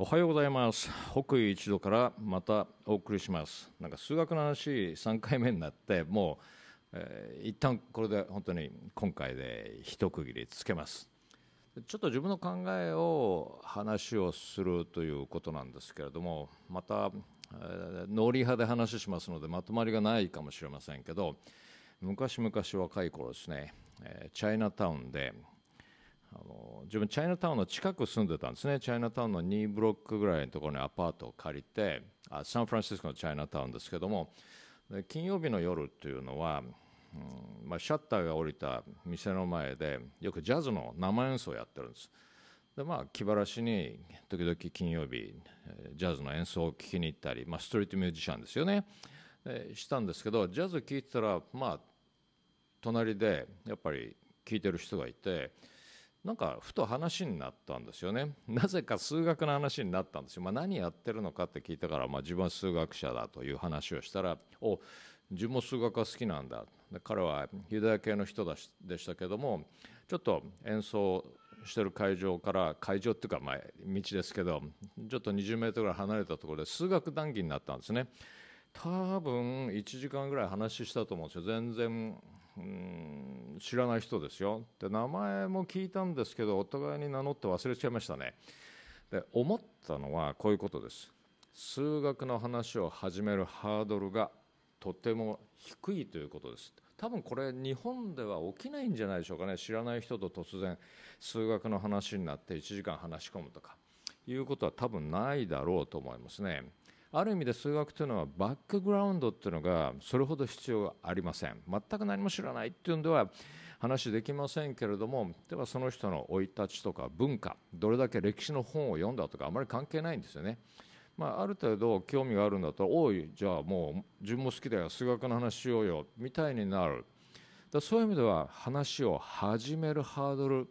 おはようございます。北緯一度からまたお送りします。なんか数学の話3回目になってもう、えー、一旦これで本当に今回で一区切りつけます。ちょっと自分の考えを話をするということなんですけれどもまた、えー、ノリ派で話しますのでまとまりがないかもしれませんけど昔々若い頃ですね、えー、チャイナタウンであの自分チャイナタウンの近く住んでたんですね。チャイナタウンの2ブロックぐらいのところにアパートを借りてあサンフランシスコのチャイナタウンですけども。金曜日の夜っていうのは、うんまあ、シャッターが降りた店の前でよくジャズの生演奏をやってるんです。でまあ気晴らしに時々金曜日ジャズの演奏を聴きに行ったり、まあ、ストリートミュージシャンですよね。したんですけどジャズ聴いてたらまあ隣でやっぱり聴いてる人がいてなんかふと話になったんですよね。なぜか数学の話になったんですよ、まあ、何やってるのかって聞いたから、まあ、自分は数学者だという話をしたらお自分も数学が好きなんだ。彼はユダヤ系の人だしでしたけどもちょっと演奏してる会場から会場っていうかまあ道ですけどちょっと20メートルぐらい離れたところで数学談義になったんですね。多分1時間ぐらい話したと思うんですよ。全然うん知らない人ですよ。で名前も聞いたんですけどお互いに名乗って忘れちゃいましたね。で思ったのはこういうことです。数学の話を始めるハードルがとても低いということです。多分これ日本では起きないんじゃないでしょうかね。知らない人と突然数学の話になって1時間話し込むとか。いうことは多分ないだろうと思いますね。ある意味で数学というのはバックグラウンドっていうのがそれほど必要ありません全く何も知らないっていうんでは話できませんけれどもではその人の生い立ちとか文化どれだけ歴史の本を読んだとかあまり関係ないんですよね。まあ、ある程度興味があるんだったら「おいじゃあもう自分も好きだよ数学の話しようよ」みたいになるだそういう意味では話を始めるハードル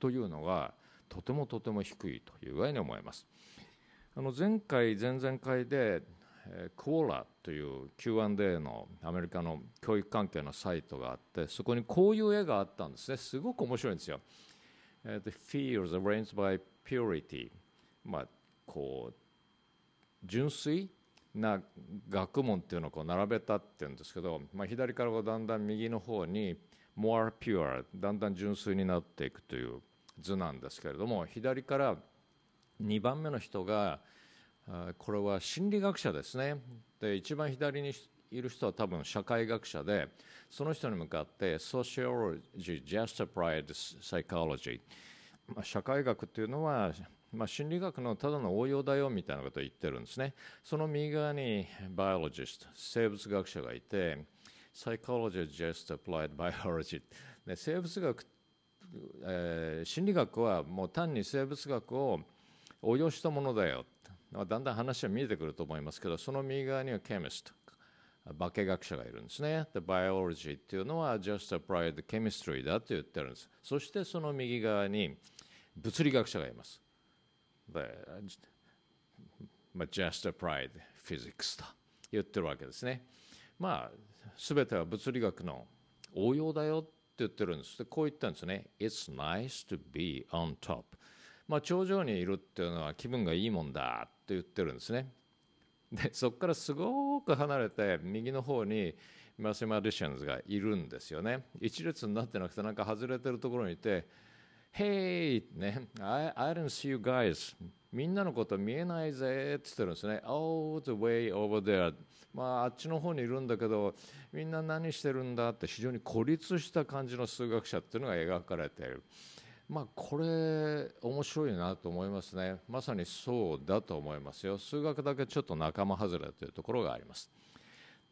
というのがとてもとても低いという具合に思います。あの前回前々回でクオーラという Q&A のアメリカの教育関係のサイトがあってそこにこういう絵があったんですねすごく面白いんですよ。The fields arranged by purity まあこう純粋な学問っていうのをこう並べたっていうんですけど、まあ、左からだんだん右の方に more pure だんだん純粋になっていくという図なんですけれども左から2番目の人がこれは心理学者ですね。で一番左にいる人は多分社会学者でその人に向かって Sociology, Justified Psychology、まあ、社会学っていうのは、まあ、心理学のただの応用だよみたいなことを言ってるんですね。その右側に Biologist 生物学者がいて Psychology Just Applied Biology で生物学、えー、心理学はもう単に生物学を応用したものだよだんだん話は見えてくると思いますけどその右側にはケミスト化学者がいるんですね。で、biology っていうのは just applied chemistry だと言ってるんです。そしてその右側に物理学者がいます。で、まあ、just applied physics と言ってるわけですね。まあ、すべては物理学の応用だよって言ってるんです。で、こう言ったんですね。It's nice to be on top. まあ、頂上にいるっていうのは気分がいいもんだって言ってるんですね。でそこからすごく離れて右の方にマセマディシャンズがいるんですよね。一列になってなくてなんか外れてるところにいて「Hey!」ね「I, I don't see you guys」みんなのこと見えないぜって言ってるんですね。Oh, the way over there. まあ、あっちの方にいるんだけど、みんな何してるんだって非常に孤立した感じの数学者っていうのが描かれている。まあ、これ面白いなと思いますね。まさにそうだと思いますよ。数学だけちょっと仲間外れというところがあります。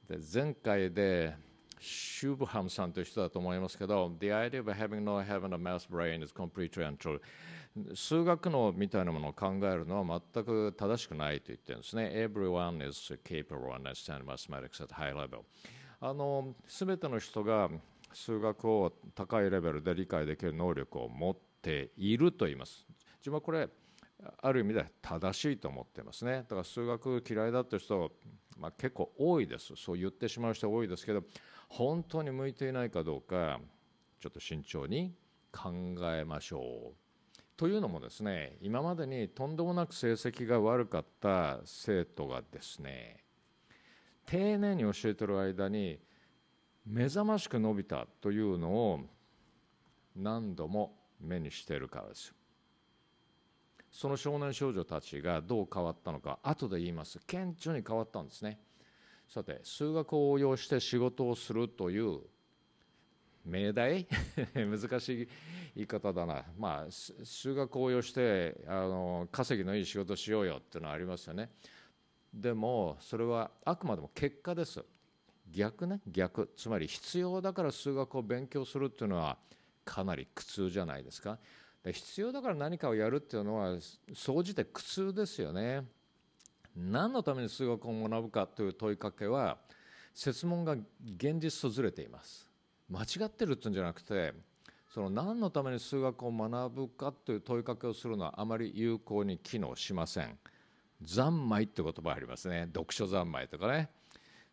で前回でシューブハムさんという人だと思いますけど The idea of having no having a math brain is completely untrue. 数学のみたいなものを考えるのは全く正しくないと言ってるんですね。Everyone is capable of understanding mathematics at high level. あの全ての人が数学を高いレベルで理解できる能力を持っていると言います。自分はこれある意味で正しいと思ってますね。だから数学嫌いだって人、まあ、結構多いです。そう言ってしまう人多いですけど本当に向いていないかどうかちょっと慎重に考えましょう。というのもですね今までにとんでもなく成績が悪かった生徒がですね丁寧に教えてる間に目覚ましく伸びたというのを何度も目にしているからです。その少年少女たちがどう変わったのか後で言います。顕著に変わったんですね。さて数学を応用して仕事をするという命題？難しい言い方だな、まあ、数学を応用してあの稼ぎのいい仕事しようよっていうのはありますよね。でもそれはあくまでも結果です。逆ね逆。つまり必要だから数学を勉強するっていうのはかなり苦痛じゃないですか。必要だから何かをやるっていうのは総じて苦痛ですよね。何のために数学を学ぶかという問いかけは設問が現実とずれています。間違ってるっていうんじゃなくてその何のために数学を学ぶかという問いかけをするのはあまり有効に機能しません。三昧って言葉ありますね。読書三昧とかね。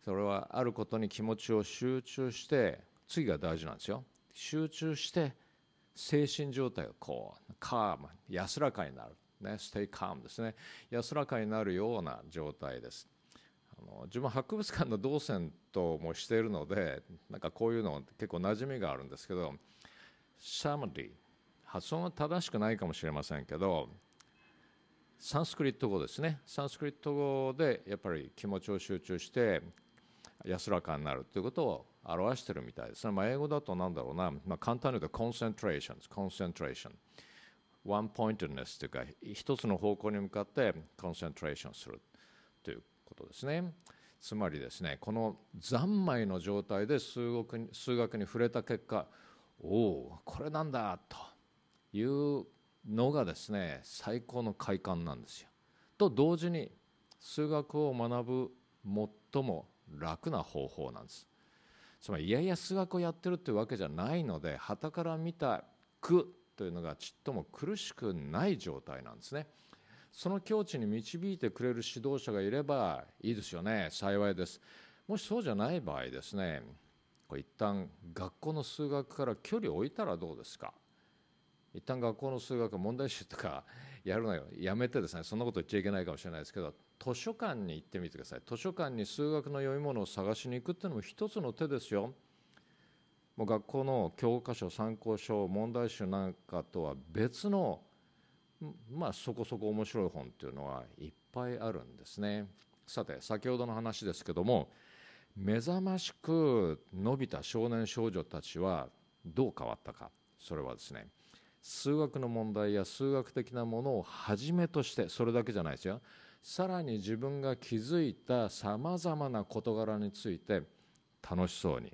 それはあることに気持ちを集中して次が大事なんですよ。集中して精神状態がこうカーム安らかになる。ね、ステイカームですね。安らかになるような状態です。あの自分博物館の動線ともしているのでなんかこういうの結構馴染みがあるんですけどシャマディ発音は正しくないかもしれませんけどサンスクリット語ですね。サンスクリット語でやっぱり気持ちを集中して安らかになるということを表しているみたいです、まあ、英語だとなんだろうな、まあ、簡単に言うとコンセントレーションコンセントレーションワンポイントネスというか一つの方向に向かってコンセントレーションするということですね。つまりですねこの三昧の状態で数学に数学に触れた結果おおこれなんだというのがですね最高の快感なんですよ。と同時に数学を学ぶ最も楽な方法なんです。つまりいやいや数学をやってるってわけじゃないので旗から見た苦というのがちっとも苦しくない状態なんですね。その境地に導いてくれる指導者がいればいいですよね幸いです。もしそうじゃない場合ですねこれ一旦学校の数学から距離を置いたらどうですか？一旦学校の数学問題集とか やるのよ。やめてですねそんなこと言っちゃいけないかもしれないですけど図書館に行ってみてください。図書館に数学の読み物を探しに行くっていうのも一つの手ですよ。もう学校の教科書参考書問題集なんかとは別のまあそこそこ面白い本っていうのはいっぱいあるんですね。さて先ほどの話ですけども目覚ましく伸びた少年少女たちはどう変わったか。それはですね数学の問題や数学的なものをはじめとしてそれだけじゃないですよ。さらに自分が気づいたさまざまな事柄について楽しそうに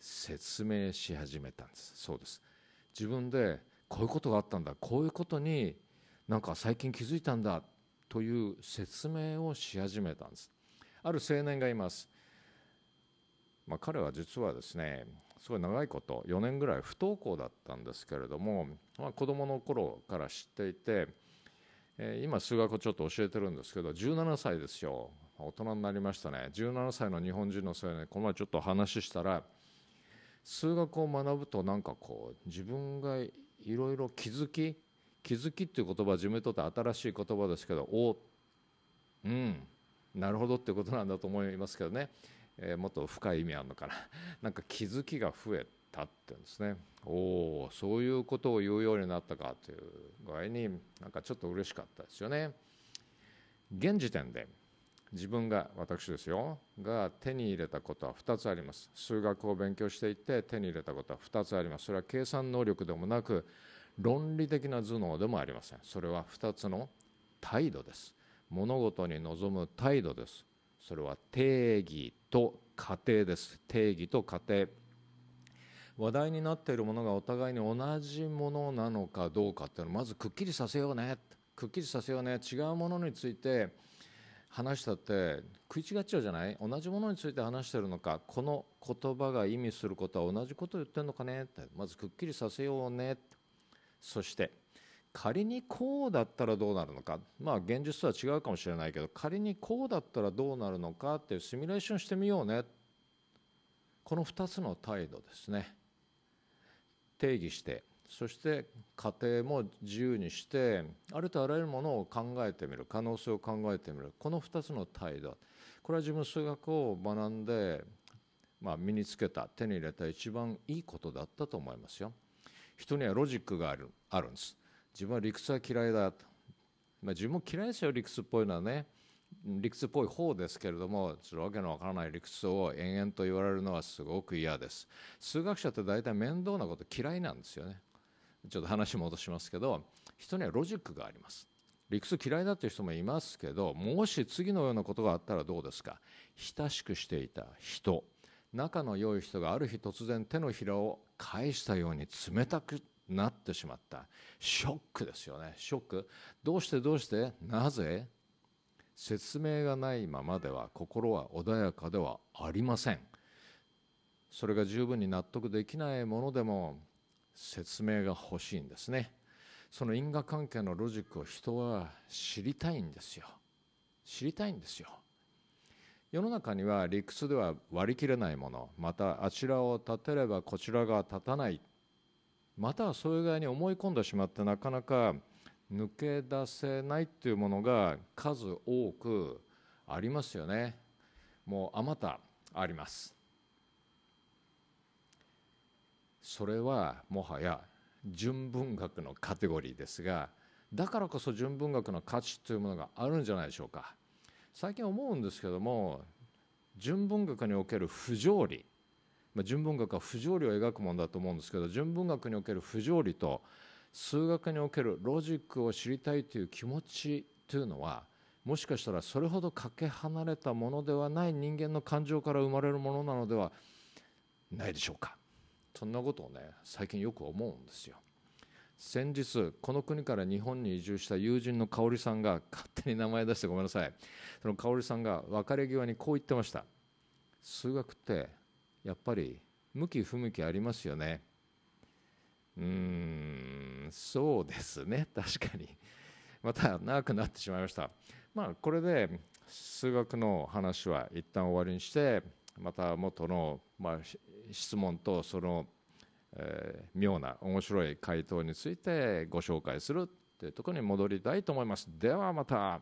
説明し始めたんです。そうです。自分でこういうことがあったんだ。こういうことになんか最近気づいたんだという説明をし始めたんです。ある青年がいます。まあ、彼は実はですねすごい長いこと4年ぐらい不登校だったんですけれども、まあ、子どもの頃から知っていて、えー、今数学をちょっと教えてるんですけど17歳ですよ。大人になりましたね。17歳の日本人の青年この前ちょっと話したら数学を学ぶとなんかこう自分がいろいろ気づき気づきっていう言葉自分にとって新しい言葉ですけどおうんなるほどってことなんだと思いますけどね。えー、もっと深い意味あるのかな。なんか気づきが増えたって言うんですね。おおそういうことを言うようになったかという具合になんかちょっと嬉しかったですよね。現時点で自分が私ですよが手に入れたことは2つあります。数学を勉強していて手に入れたことは2つあります。それは計算能力でもなく論理的な頭脳でもありません。それは2つの態度です。物事に臨む態度です。それは定義と過程です。定義と過程話題になっているものがお互いに同じものなのかどうかっていうのをまずくっきりさせようね。くっきりさせようね。違うものについて話したって食い違っちゃうじゃない？同じものについて話してるのか？この言葉が意味することは同じことを言ってるのかね？って。まずくっきりさせようねそして仮にこうだったらどうなるのか。まあ現実とは違うかもしれないけど仮にこうだったらどうなるのかっていうシミュレーションしてみようね。この2つの態度ですね。定義してそして家庭も自由にしてありとあらゆるものを考えてみる。可能性を考えてみる。この2つの態度。これは自分数学を学んで、まあ、身につけた手に入れた一番いいことだったと思いますよ。人にはロジックがあるあるんです。自分は理屈は嫌いだ。と、まあ、自分も嫌いですよ理屈っぽいのはね。理屈っぽい方ですけれどもそれわけのわからない理屈を延々と言われるのはすごく嫌です。数学者って大体面倒なこと嫌いなんですよね。ちょっと話戻しますけど人にはロジックがあります。理屈嫌いだという人もいますけどもし次のようなことがあったらどうですか？親しくしていた人。仲の良い人がある日突然手のひらを返したように冷たくなってしまった。ショックですよね。ショック。どうしてどうして？なぜ？説明がないままでは心は穏やかではありません。それが十分に納得できないものでも説明が欲しいんですね。その因果関係のロジックを人は知りたいんですよ。知りたいんですよ。世の中には理屈では割り切れないもの。またあちらを立てればこちらが立たない。またはそういう具合に思い込んでしまってなかなか抜け出せないっていうものが数多くありますよね。もうあまたあります。それはもはや純文学のカテゴリーですがだからこそ純文学の価値というものがあるんじゃないでしょうか。最近思うんですけども純文学における不条理、純文学は不条理を描くものだと思うんですけど純文学における不条理と数学におけるロジックを知りたいという気持ちというのはもしかしたらそれほどかけ離れたものではない人間の感情から生まれるものなのではないでしょうか。そんなことをね最近よく思うんですよ。先日この国から日本に移住した友人の香織さんが勝手に名前出してごめんなさい。その香織さんが別れ際にこう言ってました。数学ってやっぱり向き不向きありますよね。うーんそうですね。確かに。また長くなってしまいました。まあこれで数学の話は一旦終わりにしてまた元の、まあ、質問とその、え、妙な面白い回答についてご紹介するというところに戻りたいと思います。ではまた。